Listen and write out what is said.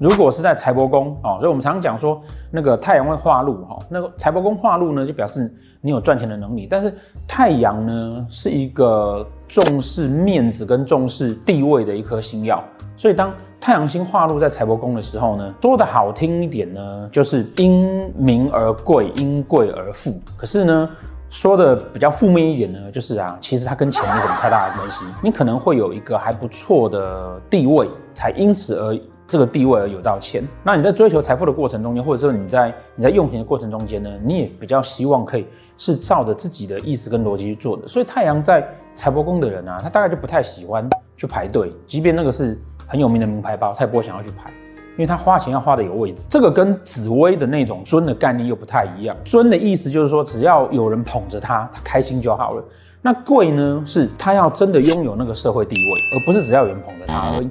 如果是在财帛宫哦，所以我们常常讲说那个太阳会化禄哈，那个财帛宫化禄呢，就表示你有赚钱的能力。但是太阳呢，是一个重视面子跟重视地位的一颗星曜，所以当太阳星化禄在财帛宫的时候呢，说的好听一点呢，就是因名而贵，因贵而富。可是呢，说的比较负面一点呢，就是啊，其实它跟钱没什么太大的关系。你可能会有一个还不错的地位，才因此而这个地位而有到钱。那你在追求财富的过程中间，或者说你在你在用钱的过程中间呢，你也比较希望可以是照着自己的意思跟逻辑去做的。所以太阳在财帛宫的人啊，他大概就不太喜欢去排队，即便那个是很有名的名牌包，他也不会想要去排。因为他花钱要花的有位置，这个跟紫薇的那种尊的概念又不太一样。尊的意思就是说，只要有人捧着他，他开心就好了。那贵呢，是他要真的拥有那个社会地位，而不是只要有人捧着他而已。